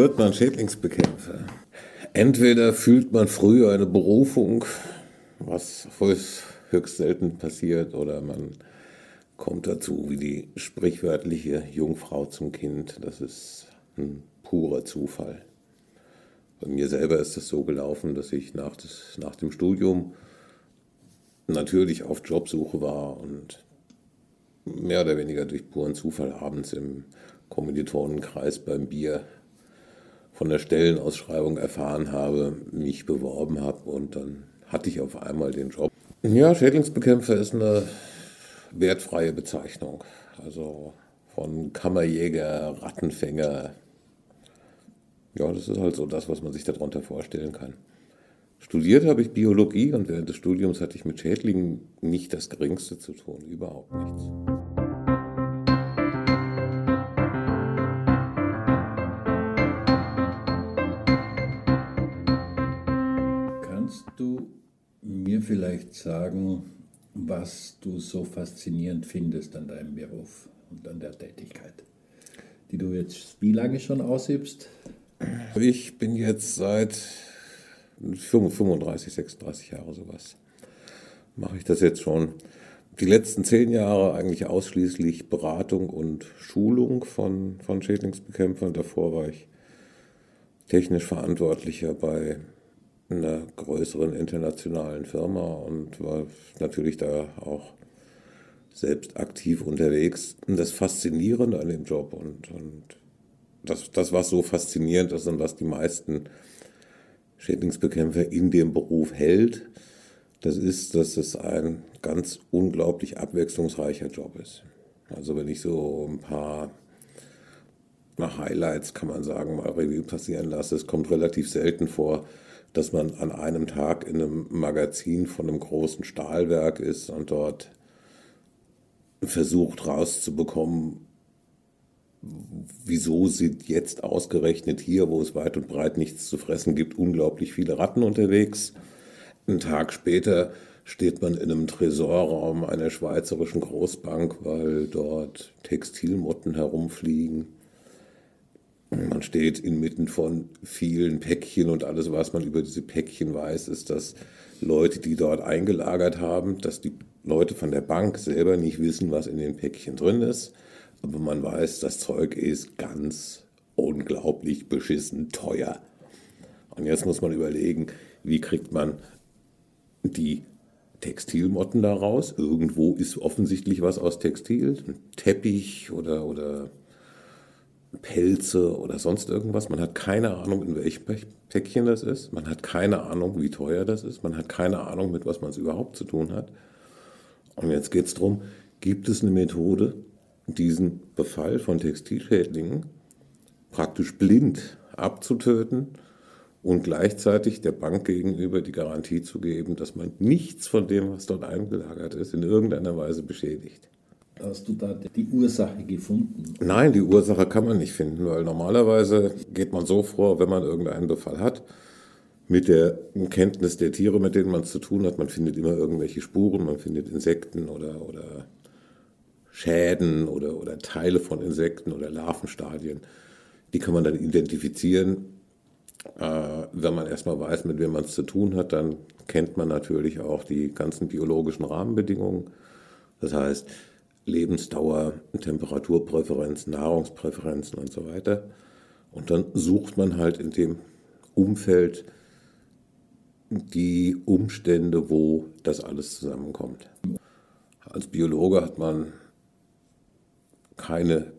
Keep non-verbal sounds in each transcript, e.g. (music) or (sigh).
wird man Schädlingsbekämpfer? Entweder fühlt man früh eine Berufung, was höchst selten passiert, oder man kommt dazu wie die sprichwörtliche Jungfrau zum Kind. Das ist ein purer Zufall. Bei mir selber ist es so gelaufen, dass ich nach, des, nach dem Studium natürlich auf Jobsuche war und mehr oder weniger durch puren Zufall abends im Kommilitonenkreis beim Bier von der Stellenausschreibung erfahren habe, mich beworben habe und dann hatte ich auf einmal den Job. Ja, Schädlingsbekämpfer ist eine wertfreie Bezeichnung. Also von Kammerjäger, Rattenfänger. Ja, das ist halt so das, was man sich darunter vorstellen kann. Studiert habe ich Biologie und während des Studiums hatte ich mit Schädlingen nicht das Geringste zu tun, überhaupt nichts. Mir vielleicht sagen, was du so faszinierend findest an deinem Beruf und an der Tätigkeit, die du jetzt wie lange schon ausübst? Ich bin jetzt seit 35, 36 Jahre sowas. Mache ich das jetzt schon. Die letzten zehn Jahre eigentlich ausschließlich Beratung und Schulung von, von Schädlingsbekämpfern. Davor war ich technisch Verantwortlicher bei einer größeren internationalen Firma und war natürlich da auch selbst aktiv unterwegs. Und das Faszinierende an dem Job und, und das, das, was so faszinierend ist und was die meisten Schädlingsbekämpfer in dem Beruf hält, das ist, dass es ein ganz unglaublich abwechslungsreicher Job ist. Also wenn ich so ein paar Highlights, kann man sagen, mal Revue passieren lasse, es kommt relativ selten vor, dass man an einem Tag in einem Magazin von einem großen Stahlwerk ist und dort versucht rauszubekommen, wieso sind jetzt ausgerechnet hier, wo es weit und breit nichts zu fressen gibt, unglaublich viele Ratten unterwegs. Einen Tag später steht man in einem Tresorraum einer schweizerischen Großbank, weil dort Textilmotten herumfliegen. Man steht inmitten von vielen Päckchen und alles, was man über diese Päckchen weiß, ist, dass Leute, die dort eingelagert haben, dass die Leute von der Bank selber nicht wissen, was in den Päckchen drin ist. Aber man weiß, das Zeug ist ganz unglaublich beschissen teuer. Und jetzt muss man überlegen, wie kriegt man die Textilmotten daraus? Irgendwo ist offensichtlich was aus Textil, ein Teppich oder, oder Pelze oder sonst irgendwas. Man hat keine Ahnung, in welchem Päckchen das ist. Man hat keine Ahnung, wie teuer das ist. Man hat keine Ahnung, mit was man es überhaupt zu tun hat. Und jetzt geht es darum, gibt es eine Methode, diesen Befall von Textilschädlingen praktisch blind abzutöten und gleichzeitig der Bank gegenüber die Garantie zu geben, dass man nichts von dem, was dort eingelagert ist, in irgendeiner Weise beschädigt. Hast du da die Ursache gefunden? Nein, die Ursache kann man nicht finden, weil normalerweise geht man so vor, wenn man irgendeinen Befall hat, mit der Kenntnis der Tiere, mit denen man es zu tun hat. Man findet immer irgendwelche Spuren, man findet Insekten oder, oder Schäden oder, oder Teile von Insekten oder Larvenstadien. Die kann man dann identifizieren. Äh, wenn man erstmal weiß, mit wem man es zu tun hat, dann kennt man natürlich auch die ganzen biologischen Rahmenbedingungen. Das heißt, Lebensdauer, Temperaturpräferenzen, Nahrungspräferenzen und so weiter. Und dann sucht man halt in dem Umfeld die Umstände, wo das alles zusammenkommt. Als Biologe hat man keine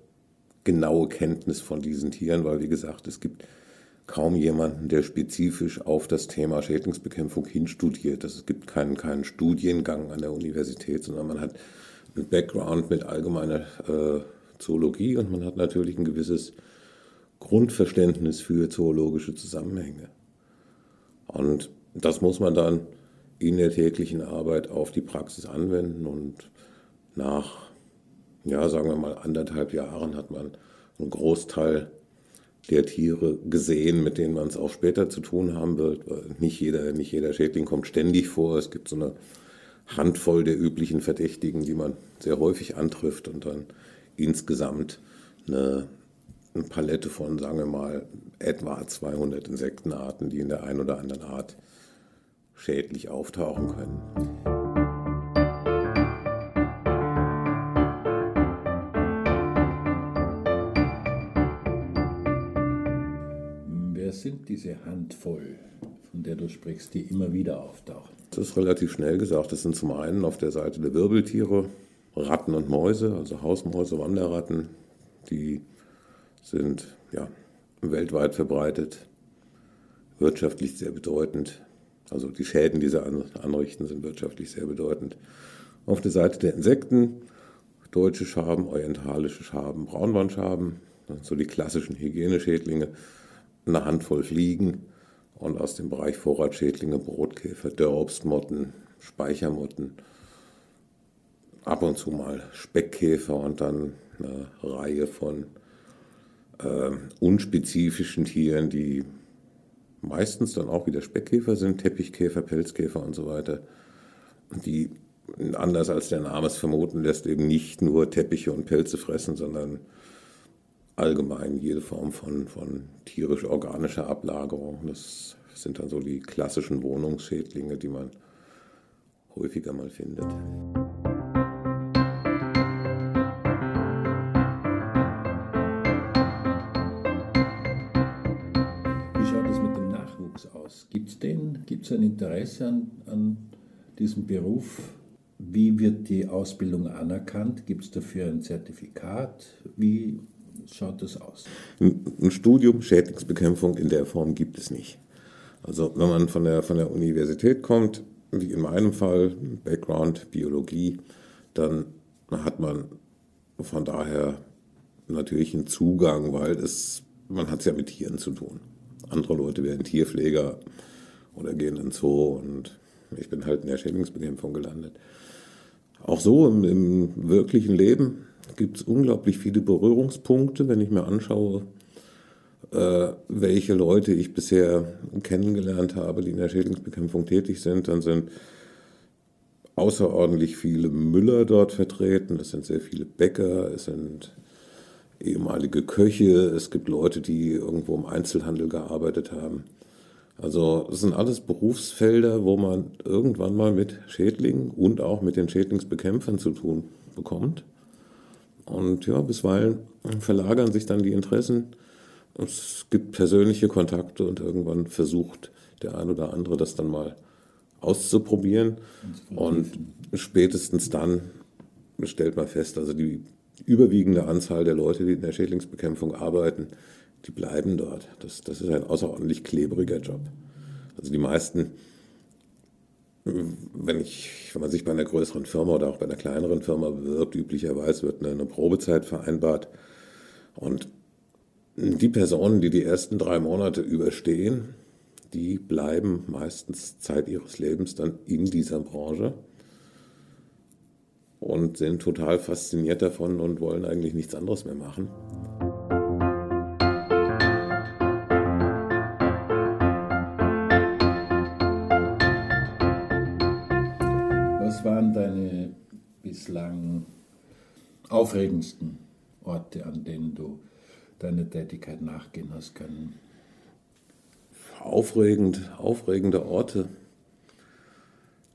genaue Kenntnis von diesen Tieren, weil wie gesagt, es gibt kaum jemanden, der spezifisch auf das Thema Schädlingsbekämpfung hinstudiert. Es gibt keinen, keinen Studiengang an der Universität, sondern man hat Background mit allgemeiner äh, Zoologie und man hat natürlich ein gewisses Grundverständnis für zoologische Zusammenhänge. Und das muss man dann in der täglichen Arbeit auf die Praxis anwenden und nach, ja, sagen wir mal, anderthalb Jahren hat man einen Großteil der Tiere gesehen, mit denen man es auch später zu tun haben wird. Nicht jeder, nicht jeder Schädling kommt ständig vor. Es gibt so eine Handvoll der üblichen Verdächtigen, die man sehr häufig antrifft und dann insgesamt eine eine Palette von, sagen wir mal, etwa 200 Insektenarten, die in der einen oder anderen Art schädlich auftauchen können. Wer sind diese Handvoll, von der du sprichst, die immer wieder auftauchen? Das ist relativ schnell gesagt. Das sind zum einen auf der Seite der Wirbeltiere Ratten und Mäuse, also Hausmäuse, Wanderratten, die sind ja, weltweit verbreitet, wirtschaftlich sehr bedeutend. Also die Schäden, die sie anrichten, sind wirtschaftlich sehr bedeutend. Auf der Seite der Insekten deutsche Schaben, orientalische Schaben, Braunbandschaben, so die klassischen Hygieneschädlinge, eine Handvoll Fliegen und aus dem Bereich Vorratsschädlinge, Brotkäfer, Dörrobstmotten, Speichermotten, ab und zu mal Speckkäfer und dann eine Reihe von äh, unspezifischen Tieren, die meistens dann auch wieder Speckkäfer sind, Teppichkäfer, Pelzkäfer und so weiter, die anders als der Name es vermuten lässt, eben nicht nur Teppiche und Pelze fressen, sondern allgemein jede Form von, von tierisch-organischer Ablagerung. Das sind dann so die klassischen Wohnungsschädlinge, die man häufiger mal findet. Gibt es ein Interesse an, an diesem Beruf? Wie wird die Ausbildung anerkannt? Gibt es dafür ein Zertifikat? Wie schaut das aus? Ein Studium Schädlingsbekämpfung in der Form gibt es nicht. Also wenn man von der, von der Universität kommt, wie in meinem Fall, Background Biologie, dann hat man von daher natürlich einen Zugang, weil es, man hat es ja mit Tieren zu tun. Andere Leute werden Tierpfleger, oder gehen ins Zoo und ich bin halt in der Schädlingsbekämpfung gelandet. Auch so im, im wirklichen Leben gibt es unglaublich viele Berührungspunkte, wenn ich mir anschaue, äh, welche Leute ich bisher kennengelernt habe, die in der Schädlingsbekämpfung tätig sind. Dann sind außerordentlich viele Müller dort vertreten, es sind sehr viele Bäcker, es sind ehemalige Köche, es gibt Leute, die irgendwo im Einzelhandel gearbeitet haben. Also es sind alles Berufsfelder, wo man irgendwann mal mit Schädlingen und auch mit den Schädlingsbekämpfern zu tun bekommt. Und ja, bisweilen verlagern sich dann die Interessen. Es gibt persönliche Kontakte und irgendwann versucht der ein oder andere das dann mal auszuprobieren. Und spätestens dann stellt man fest, also die überwiegende Anzahl der Leute, die in der Schädlingsbekämpfung arbeiten, die bleiben dort. Das, das ist ein außerordentlich klebriger Job. Also die meisten, wenn, ich, wenn man sich bei einer größeren Firma oder auch bei einer kleineren Firma bewirbt, üblicherweise wird eine, eine Probezeit vereinbart. Und die Personen, die die ersten drei Monate überstehen, die bleiben meistens Zeit ihres Lebens dann in dieser Branche und sind total fasziniert davon und wollen eigentlich nichts anderes mehr machen. Aufregendsten Orte, an denen du deine Tätigkeit nachgehen hast können? Aufregend, aufregende Orte.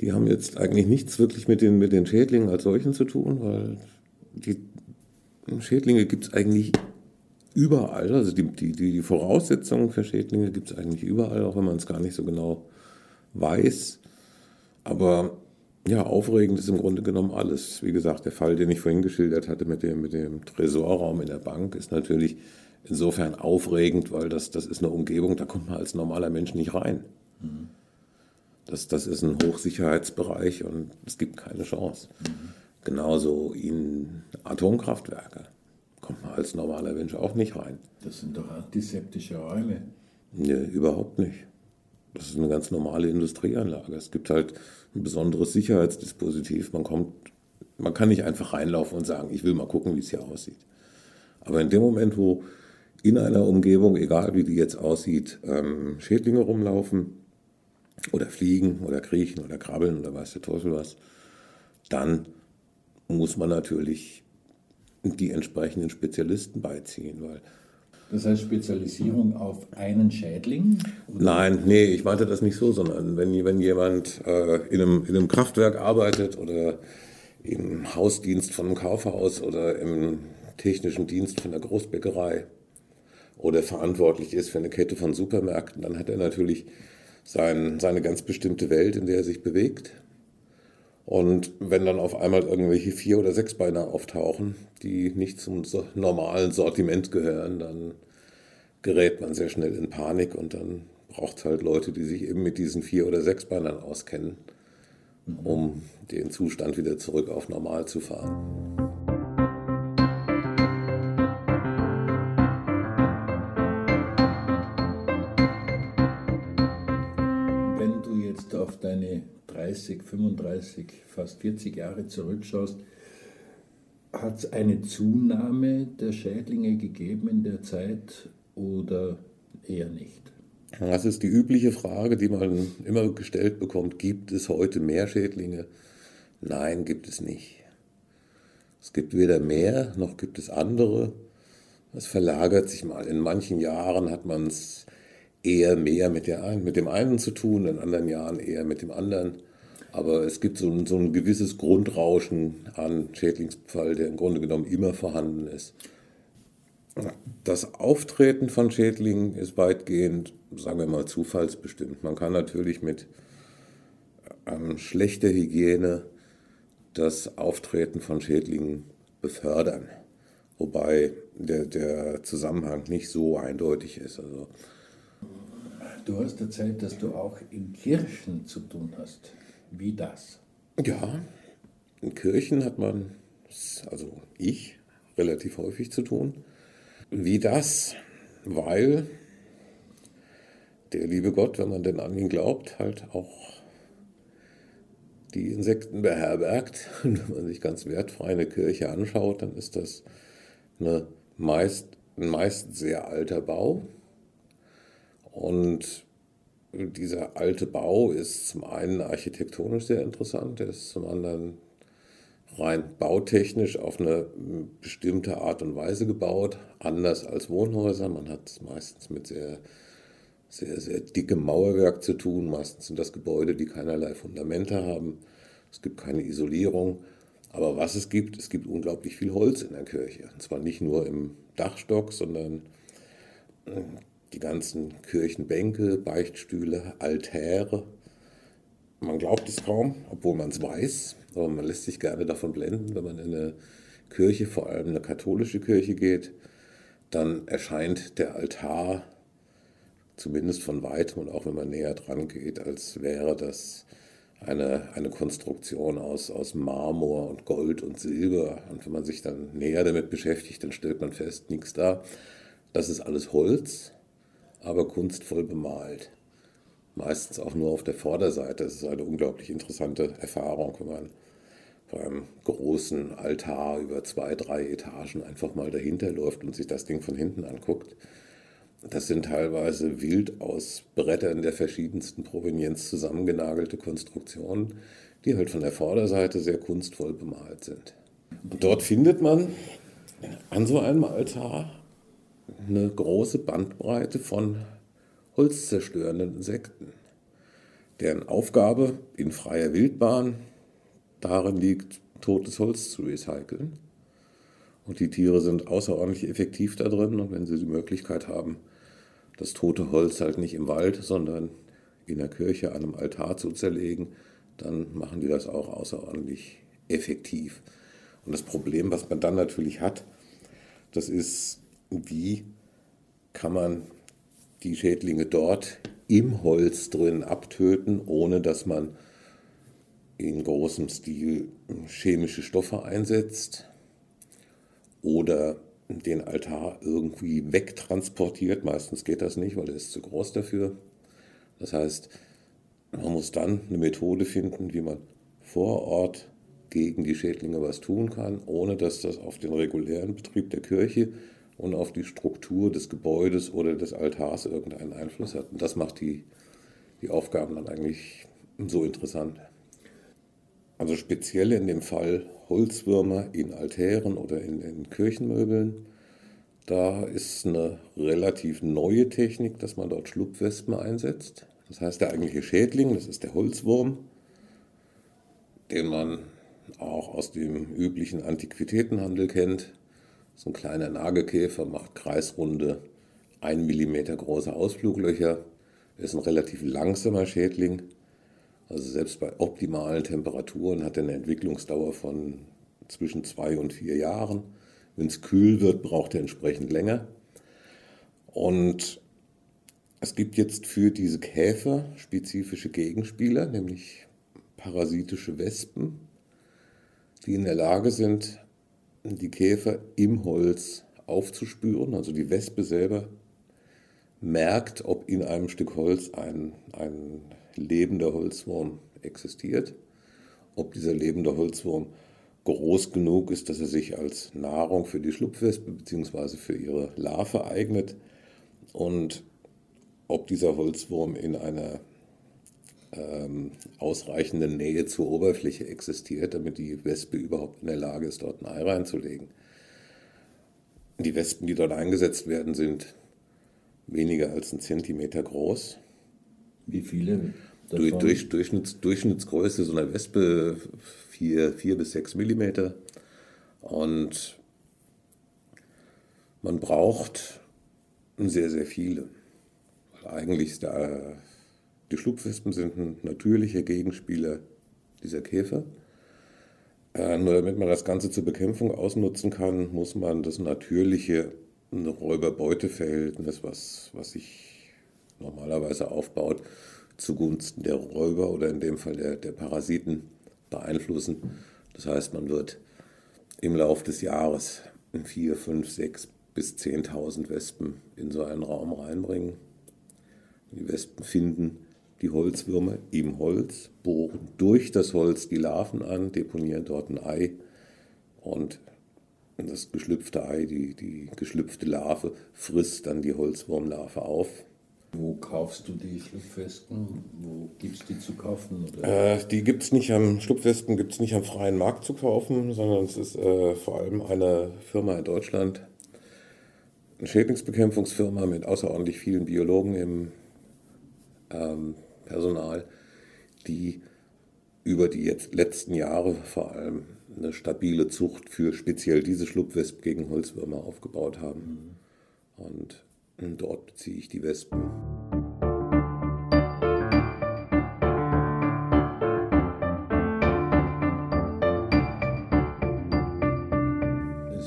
Die haben jetzt eigentlich nichts wirklich mit den, mit den Schädlingen als solchen zu tun, weil die Schädlinge gibt es eigentlich überall. Also die, die, die Voraussetzungen für Schädlinge gibt es eigentlich überall, auch wenn man es gar nicht so genau weiß. Aber ja, aufregend ist im Grunde genommen alles. Wie gesagt, der Fall, den ich vorhin geschildert hatte mit dem, mit dem Tresorraum in der Bank, ist natürlich insofern aufregend, weil das, das ist eine Umgebung, da kommt man als normaler Mensch nicht rein. Mhm. Das, das ist ein Hochsicherheitsbereich und es gibt keine Chance. Mhm. Genauso in Atomkraftwerke kommt man als normaler Mensch auch nicht rein. Das sind doch antiseptische Räume. Nee, überhaupt nicht. Das ist eine ganz normale Industrieanlage. Es gibt halt ein besonderes Sicherheitsdispositiv. Man kommt, man kann nicht einfach reinlaufen und sagen, ich will mal gucken, wie es hier aussieht. Aber in dem Moment, wo in einer Umgebung, egal wie die jetzt aussieht, ähm, Schädlinge rumlaufen oder fliegen oder kriechen oder krabbeln oder weiß der Teufel was, dann muss man natürlich die entsprechenden Spezialisten beiziehen, weil Das heißt Spezialisierung auf einen Schädling? Nein, nee, ich meinte das nicht so, sondern wenn, wenn jemand äh, in, einem, in einem Kraftwerk arbeitet oder im Hausdienst von einem Kaufhaus oder im technischen Dienst von der Großbäckerei oder verantwortlich ist für eine Kette von Supermärkten, dann hat er natürlich sein, seine ganz bestimmte Welt, in der er sich bewegt. Und wenn dann auf einmal irgendwelche Vier- oder Sechsbeiner auftauchen, die nicht zum normalen Sortiment gehören, dann gerät man sehr schnell in Panik und dann braucht es halt Leute, die sich eben mit diesen Vier- oder Sechsbeinern auskennen, um den Zustand wieder zurück auf normal zu fahren. 30, 35, fast 40 Jahre zurückschaust, hat es eine Zunahme der Schädlinge gegeben in der Zeit oder eher nicht? Das ist die übliche Frage, die man immer gestellt bekommt. Gibt es heute mehr Schädlinge? Nein, gibt es nicht. Es gibt weder mehr noch gibt es andere. Es verlagert sich mal. In manchen Jahren hat man es eher mehr mit, der, mit dem einen zu tun, in anderen Jahren eher mit dem anderen. Aber es gibt so ein, so ein gewisses Grundrauschen an Schädlingsbefall, der im Grunde genommen immer vorhanden ist. Das Auftreten von Schädlingen ist weitgehend, sagen wir mal, zufallsbestimmt. Man kann natürlich mit ähm, schlechter Hygiene das Auftreten von Schädlingen befördern, wobei der, der Zusammenhang nicht so eindeutig ist. Also, du hast erzählt, dass du auch in Kirchen zu tun hast. Wie das? Ja, in Kirchen hat man, also ich, relativ häufig zu tun. Wie das? Weil der liebe Gott, wenn man denn an ihn glaubt, halt auch die Insekten beherbergt. (laughs) Und wenn man sich ganz wertfrei eine Kirche anschaut, dann ist das eine meist, ein meist sehr alter Bau. Und dieser alte Bau ist zum einen architektonisch sehr interessant, er ist zum anderen rein bautechnisch auf eine bestimmte Art und Weise gebaut, anders als Wohnhäuser. Man hat es meistens mit sehr, sehr, sehr dickem Mauerwerk zu tun. Meistens sind das Gebäude, die keinerlei Fundamente haben. Es gibt keine Isolierung. Aber was es gibt, es gibt unglaublich viel Holz in der Kirche. Und zwar nicht nur im Dachstock, sondern die ganzen Kirchenbänke, Beichtstühle, Altäre. Man glaubt es kaum, obwohl man es weiß, aber man lässt sich gerne davon blenden, wenn man in eine Kirche, vor allem eine katholische Kirche geht, dann erscheint der Altar zumindest von weitem und auch wenn man näher dran geht, als wäre das eine, eine Konstruktion aus, aus Marmor und Gold und Silber. Und wenn man sich dann näher damit beschäftigt, dann stellt man fest, nichts da. Das ist alles Holz aber kunstvoll bemalt. Meistens auch nur auf der Vorderseite. Das ist eine unglaublich interessante Erfahrung, wenn man beim großen Altar über zwei, drei Etagen einfach mal dahinter läuft und sich das Ding von hinten anguckt. Das sind teilweise wild aus Brettern der verschiedensten Provenienz zusammengenagelte Konstruktionen, die halt von der Vorderseite sehr kunstvoll bemalt sind. Und dort findet man an so einem Altar eine große Bandbreite von holzzerstörenden Insekten, deren Aufgabe in freier Wildbahn darin liegt, totes Holz zu recyceln. Und die Tiere sind außerordentlich effektiv da drin. Und wenn sie die Möglichkeit haben, das tote Holz halt nicht im Wald, sondern in der Kirche an einem Altar zu zerlegen, dann machen die das auch außerordentlich effektiv. Und das Problem, was man dann natürlich hat, das ist wie kann man die Schädlinge dort im Holz drin abtöten, ohne dass man in großem Stil chemische Stoffe einsetzt oder den Altar irgendwie wegtransportiert. Meistens geht das nicht, weil er ist zu groß dafür. Das heißt, man muss dann eine Methode finden, wie man vor Ort gegen die Schädlinge was tun kann, ohne dass das auf den regulären Betrieb der Kirche und auf die Struktur des Gebäudes oder des Altars irgendeinen Einfluss hat. Und das macht die, die Aufgaben dann eigentlich so interessant. Also speziell in dem Fall Holzwürmer in Altären oder in, in Kirchenmöbeln, Da ist eine relativ neue Technik, dass man dort Schlupfwespen einsetzt. Das heißt, der eigentliche Schädling, das ist der Holzwurm, den man auch aus dem üblichen Antiquitätenhandel kennt. So ein kleiner Nagelkäfer macht kreisrunde, 1 mm große Ausfluglöcher, ist ein relativ langsamer Schädling. Also selbst bei optimalen Temperaturen hat er eine Entwicklungsdauer von zwischen zwei und vier Jahren. Wenn es kühl wird, braucht er entsprechend länger. Und es gibt jetzt für diese Käfer spezifische Gegenspieler, nämlich parasitische Wespen, die in der Lage sind, die Käfer im Holz aufzuspüren. Also die Wespe selber merkt, ob in einem Stück Holz ein, ein lebender Holzwurm existiert, ob dieser lebende Holzwurm groß genug ist, dass er sich als Nahrung für die Schlupfwespe bzw. für ihre Larve eignet und ob dieser Holzwurm in einer ähm, ausreichenden Nähe zur Oberfläche existiert, damit die Wespe überhaupt in der Lage ist, dort ein Ei reinzulegen. Die Wespen, die dort eingesetzt werden, sind weniger als ein Zentimeter groß. Wie viele? Davon? Durch, Durchschnitts, Durchschnittsgröße so einer Wespe 4, 4 bis 6 Millimeter. Und man braucht sehr, sehr viele. Weil eigentlich ist der, die Schlupfwespen sind ein natürlicher Gegenspieler dieser Käfer. Äh, nur damit man das Ganze zur Bekämpfung ausnutzen kann, muss man das natürliche Räuber-Beute-Verhältnis, was, was sich normalerweise aufbaut, zugunsten der Räuber oder in dem Fall der, der Parasiten beeinflussen. Das heißt, man wird im Laufe des Jahres 4, 5, 6 bis 10.000 Wespen in so einen Raum reinbringen. Die Wespen finden die Holzwürmer im Holz, bohren durch das Holz die Larven an, deponieren dort ein Ei und das geschlüpfte Ei, die, die geschlüpfte Larve, frisst dann die Holzwurmlarve auf wo kaufst du die Schlupfwespen? Wo gibt es die zu kaufen? Äh, die gibt es nicht am Schlupfwespen gibt es nicht am freien Markt zu kaufen, sondern es ist äh, vor allem eine Firma in Deutschland, eine Schädlingsbekämpfungsfirma mit außerordentlich vielen Biologen im ähm, Personal, die über die jetzt letzten Jahre vor allem eine stabile Zucht für speziell diese Schlupfwespen gegen Holzwürmer aufgebaut haben. Mhm. Und und dort beziehe ich die Wespen.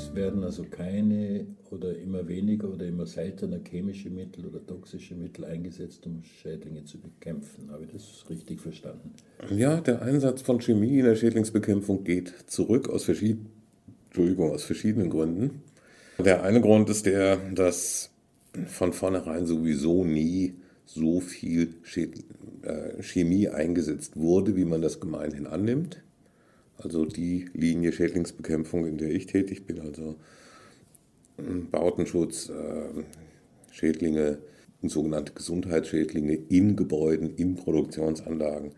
Es werden also keine oder immer weniger oder immer seltener chemische Mittel oder toxische Mittel eingesetzt, um Schädlinge zu bekämpfen. Habe ich das richtig verstanden? Ja, der Einsatz von Chemie in der Schädlingsbekämpfung geht zurück aus, verschied aus verschiedenen Gründen. Der eine Grund ist der, dass von vornherein sowieso nie so viel äh, Chemie eingesetzt wurde, wie man das gemeinhin annimmt. Also die Linie Schädlingsbekämpfung, in der ich tätig bin, also hm, Bautenschutz, äh, Schädlinge, sogenannte Gesundheitsschädlinge in Gebäuden, in Produktionsanlagen.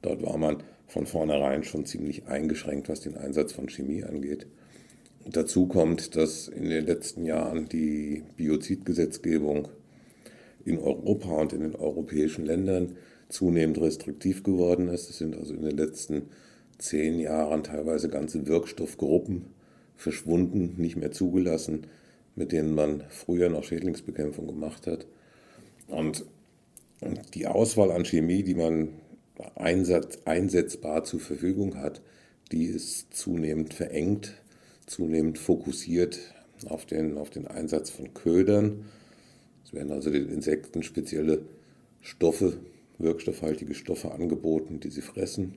Dort war man von vornherein schon ziemlich eingeschränkt, was den Einsatz von Chemie angeht. Dazu kommt, dass in den letzten Jahren die Biozidgesetzgebung in Europa und in den europäischen Ländern zunehmend restriktiv geworden ist. Es sind also in den letzten zehn Jahren teilweise ganze Wirkstoffgruppen verschwunden, nicht mehr zugelassen, mit denen man früher noch Schädlingsbekämpfung gemacht hat. Und die Auswahl an Chemie, die man einsatz, einsetzbar zur Verfügung hat, die ist zunehmend verengt zunehmend fokussiert auf den, auf den Einsatz von Ködern. Es werden also den Insekten spezielle Stoffe, wirkstoffhaltige Stoffe angeboten, die sie fressen.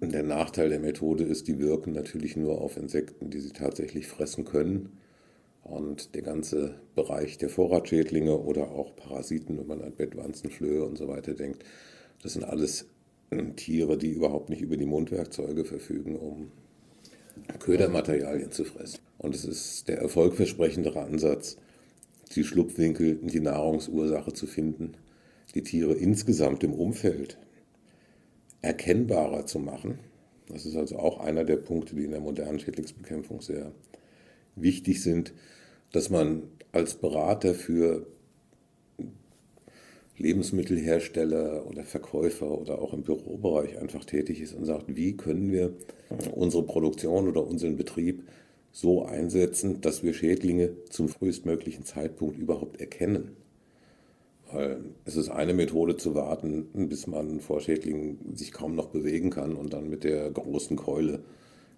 Der Nachteil der Methode ist, die wirken natürlich nur auf Insekten, die sie tatsächlich fressen können. Und der ganze Bereich der Vorratschädlinge oder auch Parasiten, wenn man an Bettwanzenflöhe und so weiter denkt, das sind alles Tiere, die überhaupt nicht über die Mundwerkzeuge verfügen, um Ködermaterialien zu fressen. Und es ist der erfolgversprechendere Ansatz, die Schlupfwinkel in die Nahrungsursache zu finden, die Tiere insgesamt im Umfeld erkennbarer zu machen. Das ist also auch einer der Punkte, die in der modernen Schädlingsbekämpfung sehr wichtig sind. dass man als Berater für Lebensmittelhersteller oder Verkäufer oder auch im Bürobereich einfach tätig ist und sagt, wie können wir unsere Produktion oder unseren Betrieb so einsetzen, dass wir Schädlinge zum frühestmöglichen Zeitpunkt überhaupt erkennen. Weil es ist eine Methode zu warten, bis man vor Schädlingen sich kaum noch bewegen kann und dann mit der großen Keule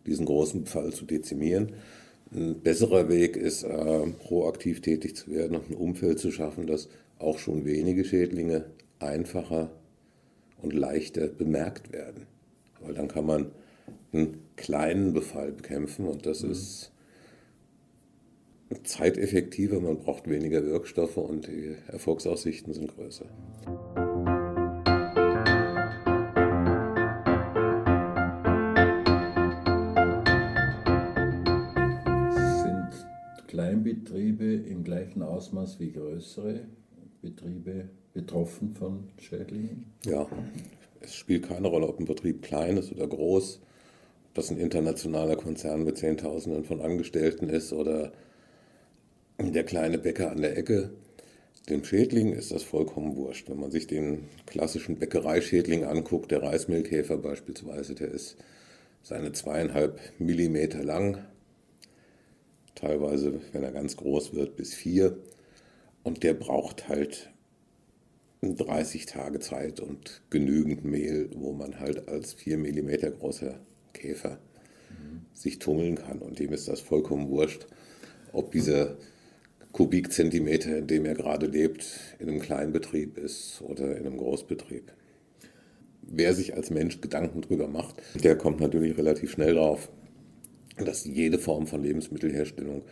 diesen großen Fall zu dezimieren. Ein besserer Weg ist, äh, proaktiv tätig zu werden und ein Umfeld zu schaffen, das auch schon wenige Schädlinge einfacher und leichter bemerkt werden. Weil dann kann man einen kleinen Befall bekämpfen und das mhm. ist zeiteffektiver, man braucht weniger Wirkstoffe und die Erfolgsaussichten sind größer. Sind Kleinbetriebe im gleichen Ausmaß wie größere Betriebe betroffen von Schädlingen? Ja, es spielt keine Rolle, ob ein Betrieb klein ist oder groß, ob das ein internationaler Konzern mit Zehntausenden von Angestellten ist oder der kleine Bäcker an der Ecke. Dem Schädling ist das vollkommen wurscht. Wenn man sich den klassischen Bäckereischädling anguckt, der Reismehlkäfer beispielsweise, der ist seine zweieinhalb Millimeter lang, teilweise, wenn er ganz groß wird, bis vier. Und der braucht halt 30 Tage Zeit und genügend Mehl, wo man halt als 4 mm großer Käfer mhm. sich tummeln kann. Und dem ist das vollkommen wurscht, ob dieser Kubikzentimeter, in dem er gerade lebt, in einem Kleinbetrieb ist oder in einem Großbetrieb. Wer sich als Mensch Gedanken drüber macht, der kommt natürlich relativ schnell drauf, dass jede Form von Lebensmittelherstellung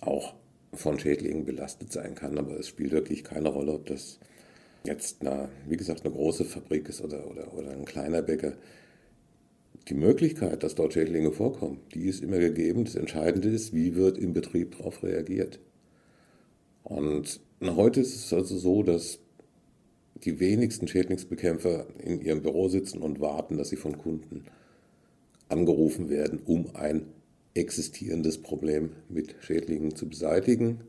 auch von Schädlingen belastet sein kann, aber es spielt wirklich keine Rolle, ob das jetzt, eine, wie gesagt, eine große Fabrik ist oder, oder, oder ein kleiner Bäcker. Die Möglichkeit, dass dort Schädlinge vorkommen, die ist immer gegeben. Das Entscheidende ist, wie wird im Betrieb darauf reagiert. Und heute ist es also so, dass die wenigsten Schädlingsbekämpfer in ihrem Büro sitzen und warten, dass sie von Kunden angerufen werden, um ein existierendes Problem mit Schädlingen zu beseitigen.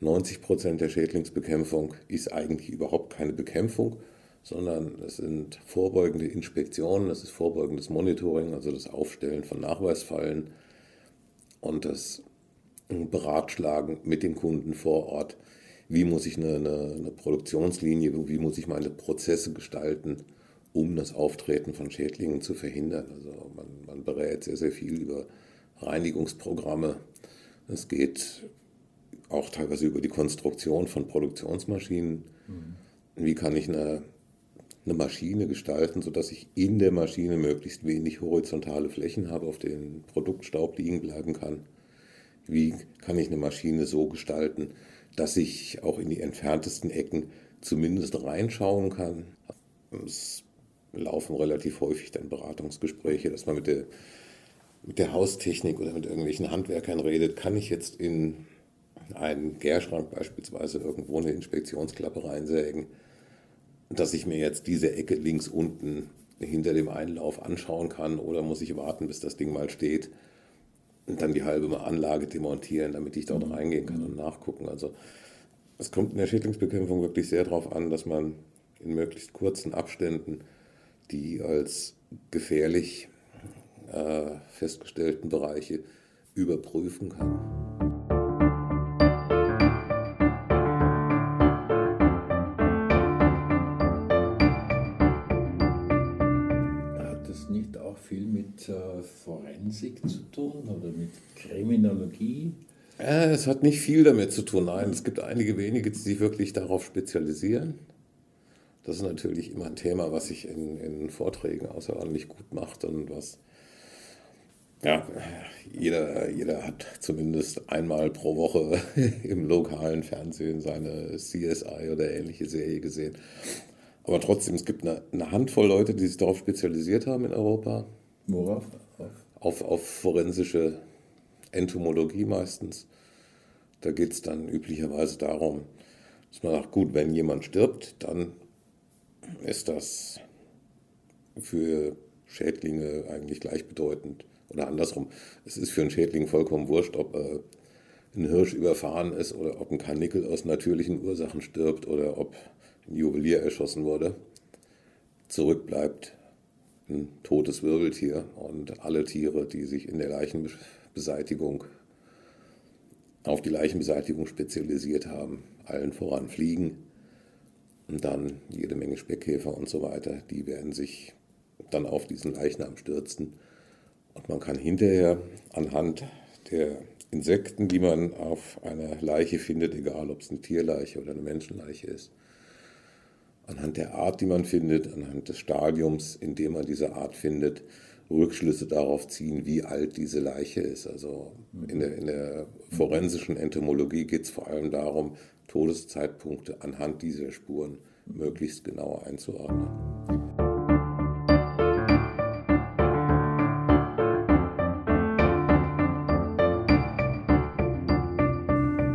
90 Prozent der Schädlingsbekämpfung ist eigentlich überhaupt keine Bekämpfung, sondern es sind vorbeugende Inspektionen, es ist vorbeugendes Monitoring, also das Aufstellen von Nachweisfallen und das Beratschlagen mit den Kunden vor Ort. Wie muss ich eine, eine, eine Produktionslinie, wie muss ich meine Prozesse gestalten, um das Auftreten von Schädlingen zu verhindern. Also man, man berät sehr, sehr viel über Reinigungsprogramme. Es geht auch teilweise über die Konstruktion von Produktionsmaschinen. Mhm. Wie kann ich eine, eine Maschine gestalten, sodass ich in der Maschine möglichst wenig horizontale Flächen habe, auf denen Produktstaub liegen bleiben kann? Wie kann ich eine Maschine so gestalten, dass ich auch in die entferntesten Ecken zumindest reinschauen kann? Es laufen relativ häufig dann Beratungsgespräche, dass man mit der mit der Haustechnik oder mit irgendwelchen Handwerkern redet, kann ich jetzt in einen Gärschrank beispielsweise irgendwo eine Inspektionsklappe reinsägen, dass ich mir jetzt diese Ecke links unten hinter dem Einlauf anschauen kann? Oder muss ich warten, bis das Ding mal steht und dann die halbe Anlage demontieren, damit ich dort mhm. reingehen kann und nachgucken. Also es kommt in der Schädlingsbekämpfung wirklich sehr darauf an, dass man in möglichst kurzen Abständen die als gefährlich äh, festgestellten Bereiche überprüfen kann. Kriminologie? Äh, es hat nicht viel damit zu tun, nein. Es gibt einige wenige, die sich wirklich darauf spezialisieren. Das ist natürlich immer ein Thema, was sich in, in Vorträgen außerordentlich gut macht und was ja, jeder, jeder hat zumindest einmal pro Woche (laughs) im lokalen Fernsehen seine CSI oder ähnliche Serie gesehen. Aber trotzdem, es gibt eine, eine Handvoll Leute, die sich darauf spezialisiert haben in Europa. Worauf? Auf, auf forensische Entomologie meistens. Da geht es dann üblicherweise darum, dass man sagt, gut, wenn jemand stirbt, dann ist das für Schädlinge eigentlich gleichbedeutend oder andersrum, es ist für einen Schädling vollkommen wurscht, ob er ein Hirsch überfahren ist oder ob ein Karnickel aus natürlichen Ursachen stirbt oder ob ein Juwelier erschossen wurde. Zurück bleibt ein totes Wirbeltier und alle Tiere, die sich in der Leichenbeseitigung auf die Leichenbeseitigung spezialisiert haben, allen voran Fliegen und dann jede Menge Speckkäfer und so weiter, die werden sich dann auf diesen Leichnam stürzen. Und man kann hinterher anhand der Insekten, die man auf einer Leiche findet, egal ob es eine Tierleiche oder eine Menschenleiche ist, anhand der Art, die man findet, anhand des Stadiums, in dem man diese Art findet, Rückschlüsse darauf ziehen, wie alt diese Leiche ist. Also in der, in der forensischen Entomologie geht es vor allem darum, Todeszeitpunkte anhand dieser Spuren möglichst genau einzuordnen.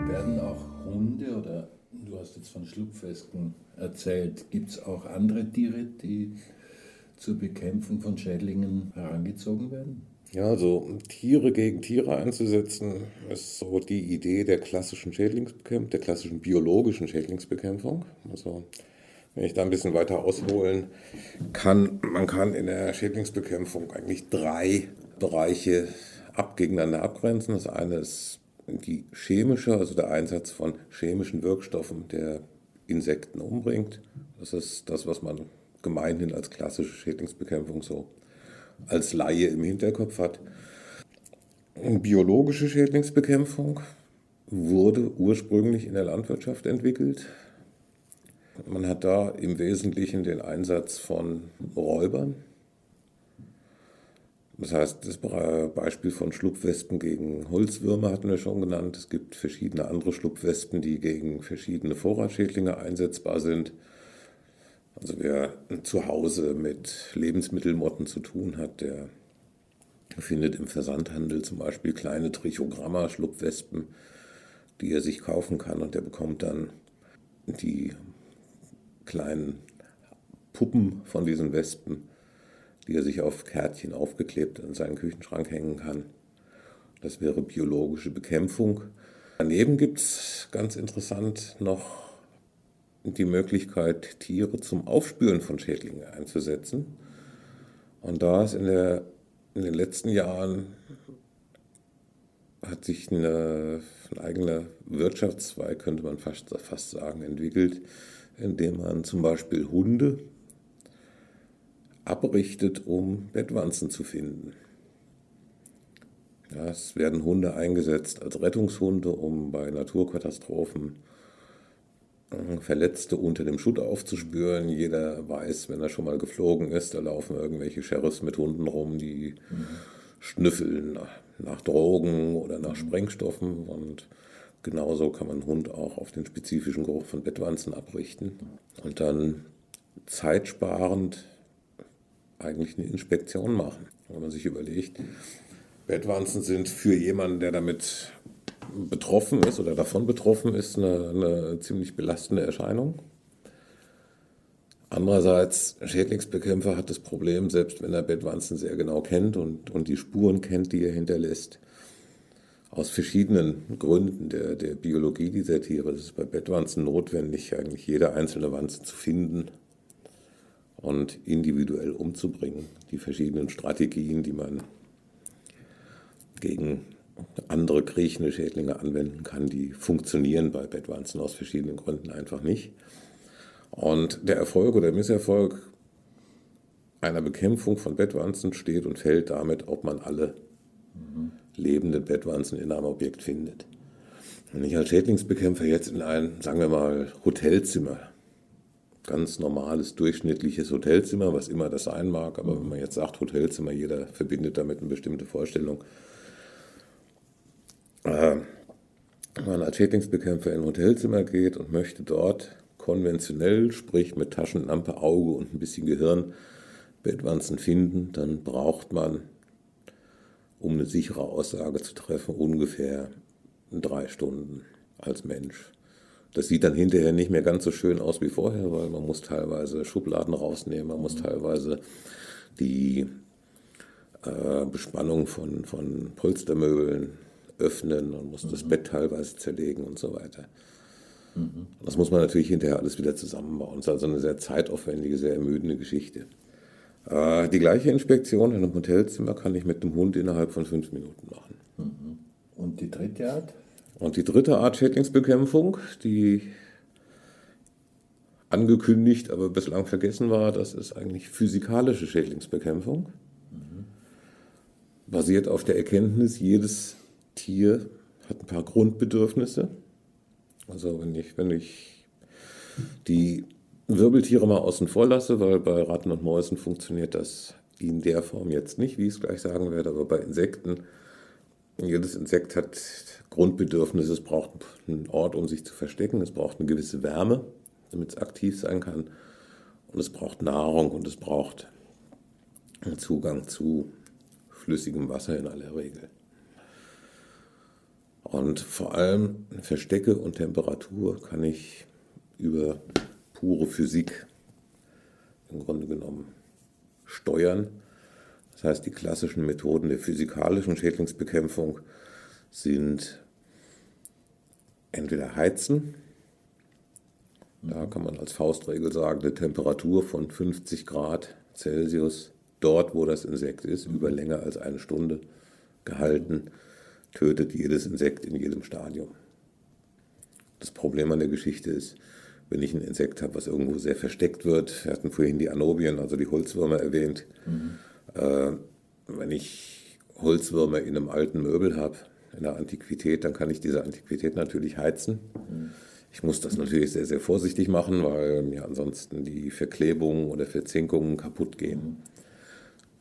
Werden auch Hunde oder du hast jetzt von Schlupfwespen erzählt, gibt es auch andere Tiere, die zur Bekämpfung von Schädlingen herangezogen werden? Ja, also Tiere gegen Tiere einzusetzen, ist so die Idee der klassischen Schädlingsbekämpfung, der klassischen biologischen Schädlingsbekämpfung. Also wenn ich da ein bisschen weiter ausholen kann, man kann in der Schädlingsbekämpfung eigentlich drei Bereiche ab gegeneinander abgrenzen. Das eine ist die chemische, also der Einsatz von chemischen Wirkstoffen, der Insekten umbringt. Das ist das, was man gemeinhin als klassische Schädlingsbekämpfung so als Laie im Hinterkopf hat. Biologische Schädlingsbekämpfung wurde ursprünglich in der Landwirtschaft entwickelt. Man hat da im Wesentlichen den Einsatz von Räubern. Das heißt, das Beispiel von Schlupfwespen gegen Holzwürmer hatten wir schon genannt. Es gibt verschiedene andere Schlupfwespen, die gegen verschiedene Vorratsschädlinge einsetzbar sind. Also wer zu Hause mit Lebensmittelmotten zu tun hat, der findet im Versandhandel zum Beispiel kleine Trichogramma, Schlupfwespen, die er sich kaufen kann und der bekommt dann die kleinen Puppen von diesen Wespen, die er sich auf Kärtchen aufgeklebt in seinen Küchenschrank hängen kann. Das wäre biologische Bekämpfung. Daneben gibt es ganz interessant noch die Möglichkeit, Tiere zum Aufspüren von Schädlingen einzusetzen. Und da ist in, der, in den letzten Jahren hat sich eine, ein eigener Wirtschaftszweig, könnte man fast, fast sagen, entwickelt, indem man zum Beispiel Hunde abrichtet, um Bettwanzen zu finden. Ja, es werden Hunde eingesetzt als Rettungshunde, um bei Naturkatastrophen Verletzte unter dem Schutt aufzuspüren. Jeder weiß, wenn er schon mal geflogen ist, da laufen irgendwelche Sheriffs mit Hunden rum, die mhm. schnüffeln nach, nach, Drogen oder nach mhm. Sprengstoffen. Und genauso kann man einen Hund auch auf den spezifischen Geruch von Bettwanzen abrichten. Und dann zeitsparend eigentlich eine Inspektion machen. Wenn man sich überlegt, Bettwanzen sind für jemanden, der damit betroffen ist oder davon betroffen ist, eine, eine ziemlich belastende Erscheinung. Andererseits, Schädlingsbekämpfer hat das Problem, selbst wenn er Bettwanzen sehr genau kennt und, und die Spuren kennt, die er hinterlässt, aus verschiedenen Gründen der, der Biologie dieser Tiere. Es ist bei Bettwanzen notwendig, eigentlich jede einzelne Wanze zu finden und individuell umzubringen. Die verschiedenen Strategien, die man gegen andere kriechende Schädlinge anwenden kann, die funktionieren bei Bettwanzen aus verschiedenen Gründen einfach nicht. Und der Erfolg oder Misserfolg einer Bekämpfung von Bettwanzen steht und fällt damit, ob man alle lebenden Bettwanzen in einem Objekt findet. Wenn ich als Schädlingsbekämpfer jetzt in ein, sagen wir mal, Hotelzimmer, ganz normales, durchschnittliches Hotelzimmer, was immer das sein mag, aber wenn man jetzt sagt Hotelzimmer, jeder verbindet damit eine bestimmte Vorstellung, äh, man als Schädlingsbekämpfer in ein Hotelzimmer geht und möchte dort konventionell, sprich mit Taschenlampe, Auge und ein bisschen Gehirn, Bettwanzen finden, dann braucht man, um eine sichere Aussage zu treffen, ungefähr drei Stunden als Mensch. Das sieht dann hinterher nicht mehr ganz so schön aus wie vorher, weil man muss teilweise Schubladen rausnehmen, man muss teilweise die äh, Bespannung von, von Polstermöbeln öffnen, man muss mhm. das Bett teilweise zerlegen und so weiter. Mhm. Das muss man natürlich hinterher alles wieder zusammenbauen. Das ist also eine sehr zeitaufwendige, sehr ermüdende Geschichte. Äh, die gleiche Inspektion in einem Hotelzimmer kann ich mit dem Hund innerhalb von fünf Minuten machen. Mhm. Und die dritte Art? Und die dritte Art Schädlingsbekämpfung, die angekündigt, aber bislang vergessen war, das ist eigentlich physikalische Schädlingsbekämpfung. Mhm. Basiert auf der Erkenntnis, jedes Tier hat ein paar Grundbedürfnisse. Also wenn ich, wenn ich die Wirbeltiere mal außen vor lasse, weil bei Ratten und Mäusen funktioniert das in der Form jetzt nicht, wie ich es gleich sagen werde, aber bei Insekten, jedes Insekt hat Grundbedürfnisse, es braucht einen Ort, um sich zu verstecken, es braucht eine gewisse Wärme, damit es aktiv sein kann. Und es braucht Nahrung und es braucht Zugang zu flüssigem Wasser in aller Regel. Und vor allem Verstecke und Temperatur kann ich über pure Physik im Grunde genommen steuern. Das heißt, die klassischen Methoden der physikalischen Schädlingsbekämpfung sind entweder heizen, da kann man als Faustregel sagen, eine Temperatur von 50 Grad Celsius dort, wo das Insekt ist, über länger als eine Stunde gehalten, tötet jedes Insekt in jedem Stadium. Das Problem an der Geschichte ist, wenn ich ein Insekt habe, was irgendwo sehr versteckt wird, wir hatten vorhin die Anobien, also die Holzwürmer erwähnt, mhm. äh, wenn ich Holzwürmer in einem alten Möbel habe, in der Antiquität, dann kann ich diese Antiquität natürlich heizen. Mhm ich muss das natürlich sehr, sehr vorsichtig machen, weil mir ansonsten die Verklebungen oder Verzinkungen kaputt gehen.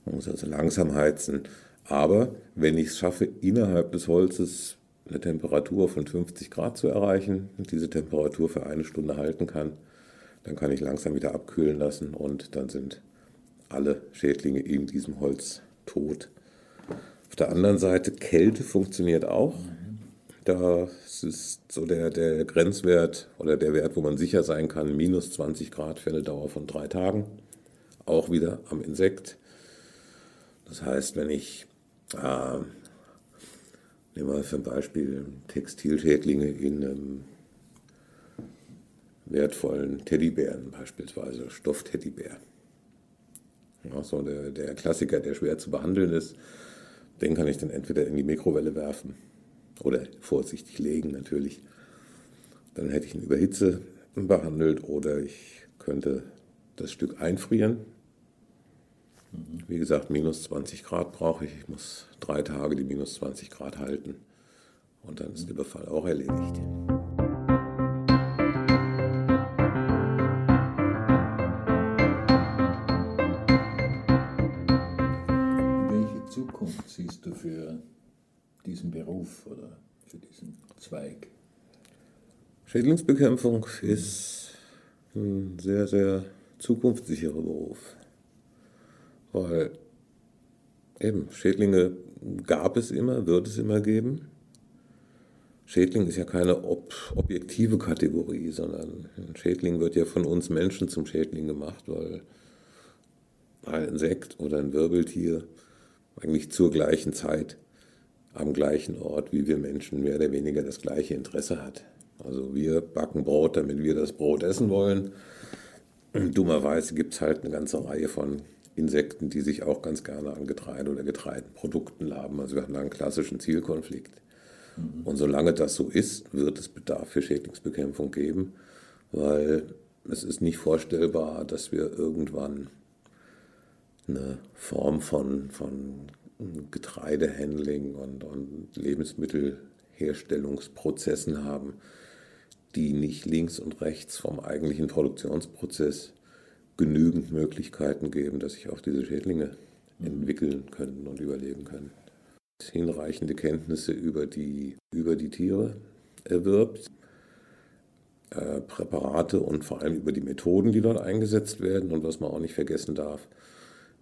Man muss also langsam heizen. Aber wenn ich es schaffe, innerhalb des Holzes eine Temperatur von 50 Grad zu erreichen und diese Temperatur für eine Stunde halten kann, dann kann ich langsam wieder abkühlen lassen und dann sind alle Schädlinge in diesem Holz tot. Auf der anderen Seite, Kälte funktioniert auch. Das ist so der, der Grenzwert oder der Wert, wo man sicher sein kann, minus 20 Grad für eine Dauer von drei Tagen. Auch wieder am Insekt. Das heißt, wenn ich, äh, nehmen wir ein Beispiel Textilschädlinge in einem wertvollen Teddybären, beispielsweise Stoffteddybär. Ja, so der, der Klassiker, der schwer zu behandeln ist, den kann ich dann entweder in die Mikrowelle werfen oder vorsichtig legen natürlich. Dann hätte ich ihn über Hitze behandelt oder ich könnte das Stück einfrieren. Wie gesagt, minus 20 Grad brauche ich. Ich muss drei Tage die minus 20 Grad halten. Und dann ist der Befall auch erledigt. Welche Zukunft siehst du für diesen Beruf oder für diesen Zweig? Schädlingsbekämpfung ist ein sehr, sehr zukunftssicherer Beruf. Weil eben Schädlinge gab es immer, wird es immer geben. Schädling ist ja keine ob objektive Kategorie, sondern ein Schädling wird ja von uns Menschen zum Schädling gemacht, weil ein Insekt oder ein Wirbeltier eigentlich zur gleichen Zeit am gleichen Ort wie wir Menschen mehr oder weniger das gleiche Interesse hat. Also wir backen Brot, damit wir das Brot essen wollen. Dummerweise gibt es halt eine ganze Reihe von Insekten, die sich auch ganz gerne an Getreide oder Getreidenprodukten laben. Also wir haben da einen klassischen Zielkonflikt. Mhm. Und solange das so ist, wird es Bedarf für Schädlingsbekämpfung geben, weil es ist nicht vorstellbar, dass wir irgendwann eine Form von, von Getreidehandling und, und Lebensmittelherstellungsprozessen haben, die nicht links und rechts vom eigentlichen Produktionsprozess genügend Möglichkeiten geben, dass sich auch diese Schädlinge entwickeln können und überleben können. Hinreichende Kenntnisse über die, über die Tiere erwirbt, äh, Präparate und vor allem über die Methoden, die dort eingesetzt werden und was man auch nicht vergessen darf,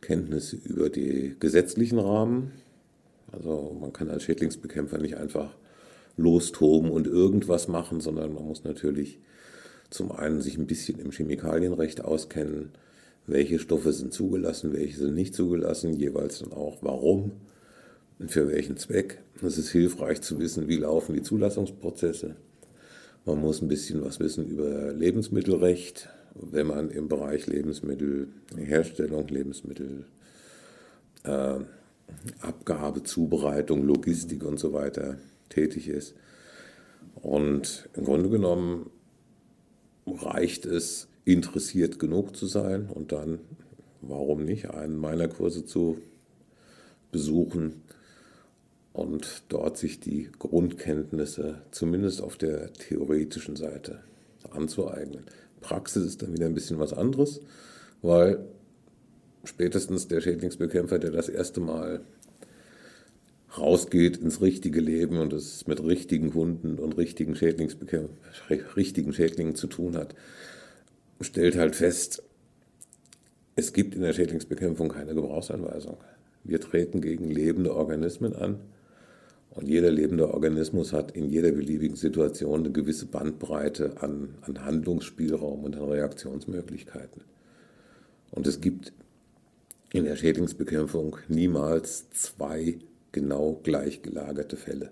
Kenntnisse über die gesetzlichen Rahmen. Also man kann als Schädlingsbekämpfer nicht einfach lostoben und irgendwas machen, sondern man muss natürlich zum einen sich ein bisschen im Chemikalienrecht auskennen, welche Stoffe sind zugelassen, welche sind nicht zugelassen, jeweils dann auch warum für welchen Zweck. Es ist hilfreich zu wissen, wie laufen die Zulassungsprozesse. Man muss ein bisschen was wissen über Lebensmittelrecht, wenn man im Bereich Lebensmittelherstellung, Lebensmittel äh, Zubereitung, Logistik und so weiter tätig ist. Und im Grunde genommen reicht es, interessiert genug zu sein und dann, warum nicht, einen meiner Kurse zu besuchen und dort sich die Grundkenntnisse zumindest auf der theoretischen Seite anzueignen. Praxis ist dann wieder ein bisschen was anderes, weil spätestens der Schädlingsbekämpfer, der das erste Mal rausgeht ins richtige Leben und es mit richtigen Hunden und richtigen, richtigen Schädlingen zu tun hat, stellt halt fest, es gibt in der Schädlingsbekämpfung keine Gebrauchsanweisung. Wir treten gegen lebende Organismen an und jeder lebende Organismus hat in jeder beliebigen Situation eine gewisse Bandbreite an, an Handlungsspielraum und an Reaktionsmöglichkeiten. Und es gibt in der Schädlingsbekämpfung niemals zwei genau gleich gelagerte Fälle.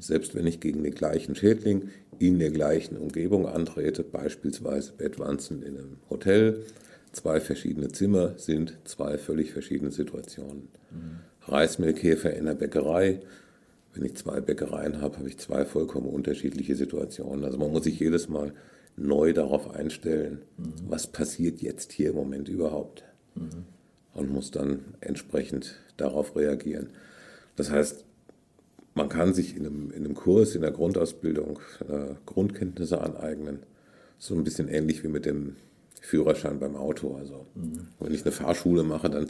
Selbst wenn ich gegen den gleichen Schädling in der gleichen Umgebung antrete, beispielsweise Bettwanzen in einem Hotel, zwei verschiedene Zimmer sind zwei völlig verschiedene Situationen. Mhm. Reismehlkäfer in der Bäckerei, wenn ich zwei Bäckereien habe, habe ich zwei vollkommen unterschiedliche Situationen. Also man muss sich jedes Mal neu darauf einstellen, mhm. was passiert jetzt hier im Moment überhaupt. Mhm. Und muss dann entsprechend darauf reagieren. Das heißt, man kann sich in einem, in einem Kurs, in der Grundausbildung äh, Grundkenntnisse aneignen. So ein bisschen ähnlich wie mit dem Führerschein beim Auto. Also mhm. wenn ich eine Fahrschule mache, dann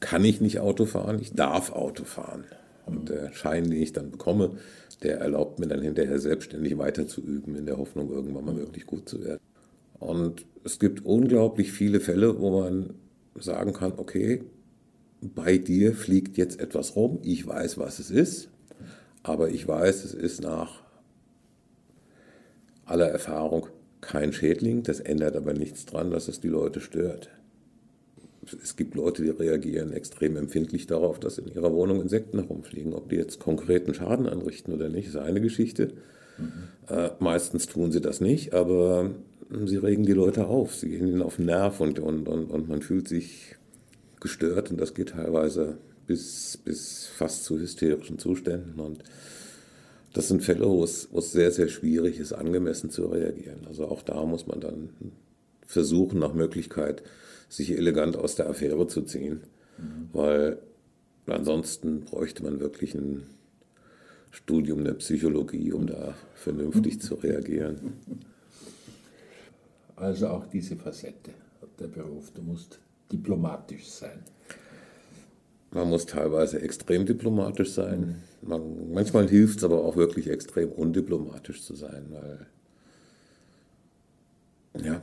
kann ich nicht Auto fahren, ich darf Auto fahren. Und der Schein, den ich dann bekomme, der erlaubt mir dann hinterher selbstständig weiter zu üben, in der Hoffnung, irgendwann mal wirklich gut zu werden. Und es gibt unglaublich viele Fälle, wo man sagen kann, okay, bei dir fliegt jetzt etwas rum, ich weiß, was es ist, aber ich weiß, es ist nach aller Erfahrung kein Schädling, das ändert aber nichts daran, dass es die Leute stört. Es gibt Leute, die reagieren extrem empfindlich darauf, dass in ihrer Wohnung Insekten herumfliegen. Ob die jetzt konkreten Schaden anrichten oder nicht, ist eine Geschichte. Mhm. Äh, meistens tun sie das nicht, aber sie regen die Leute auf. Sie gehen ihnen auf den Nerv und, und, und, und man fühlt sich gestört und das geht teilweise bis, bis fast zu hysterischen Zuständen. Und das sind Fälle, wo es, wo es sehr, sehr schwierig ist, angemessen zu reagieren. Also auch da muss man dann versuchen, nach Möglichkeit, sich elegant aus der Affäre zu ziehen. Mhm. Weil ansonsten bräuchte man wirklich ein Studium der Psychologie, um da vernünftig zu reagieren. Also auch diese Facette der Beruf. Du musst diplomatisch sein. Man muss teilweise extrem diplomatisch sein. Man, manchmal hilft es aber auch wirklich extrem undiplomatisch zu sein, weil, ja,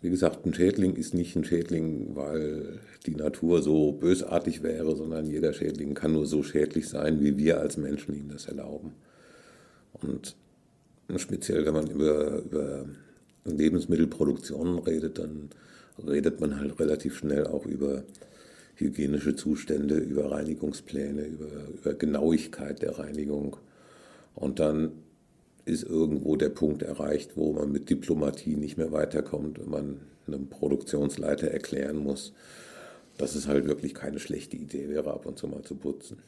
wie gesagt, ein Schädling ist nicht ein Schädling, weil die Natur so bösartig wäre, sondern jeder Schädling kann nur so schädlich sein, wie wir als Menschen ihm das erlauben. Und speziell, wenn man über, über Lebensmittelproduktionen redet, dann redet man halt relativ schnell auch über hygienische Zustände, über Reinigungspläne, über, über Genauigkeit der Reinigung. Und dann ist irgendwo der Punkt erreicht, wo man mit Diplomatie nicht mehr weiterkommt, wenn man einem Produktionsleiter erklären muss, dass es halt wirklich keine schlechte Idee wäre, ab und zu mal zu putzen.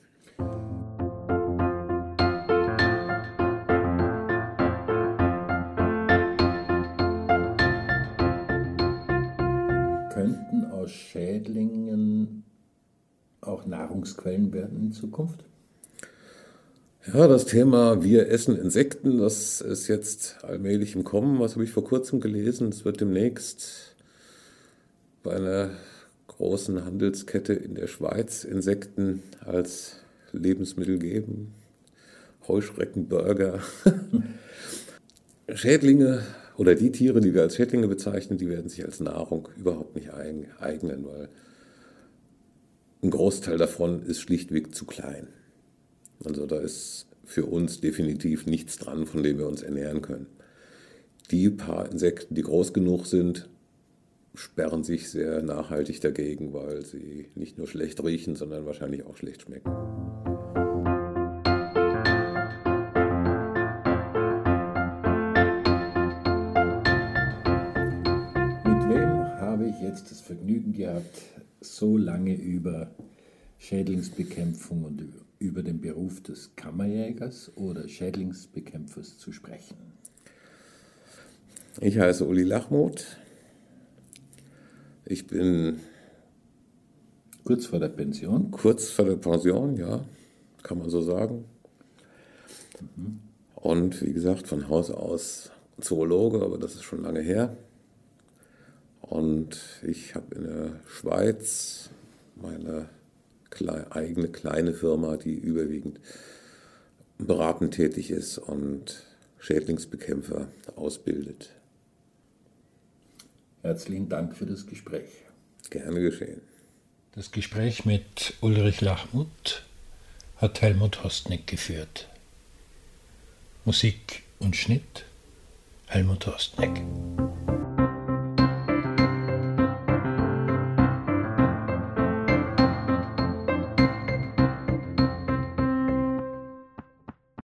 Nahrungsquellen werden in Zukunft? Ja, das Thema Wir essen Insekten, das ist jetzt allmählich im Kommen. Was habe ich vor kurzem gelesen? Es wird demnächst bei einer großen Handelskette in der Schweiz Insekten als Lebensmittel geben. Heuschreckenburger. (laughs) Schädlinge oder die Tiere, die wir als Schädlinge bezeichnen, die werden sich als Nahrung überhaupt nicht eignen, weil ein Großteil davon ist schlichtweg zu klein. Also da ist für uns definitiv nichts dran, von dem wir uns ernähren können. Die paar Insekten, die groß genug sind, sperren sich sehr nachhaltig dagegen, weil sie nicht nur schlecht riechen, sondern wahrscheinlich auch schlecht schmecken. Vergnügen gehabt, so lange über Schädlingsbekämpfung und über den Beruf des Kammerjägers oder Schädlingsbekämpfers zu sprechen? Ich heiße Uli Lachmuth. Ich bin kurz vor der Pension. Kurz vor der Pension, ja, kann man so sagen. Mhm. Und wie gesagt, von Haus aus Zoologe, aber das ist schon lange her. Und ich habe in der Schweiz meine eigene kleine Firma, die überwiegend beratend tätig ist und Schädlingsbekämpfer ausbildet. Herzlichen Dank für das Gespräch. Gerne geschehen. Das Gespräch mit Ulrich Lachmuth hat Helmut Hostnick geführt. Musik und Schnitt Helmut Hostnick.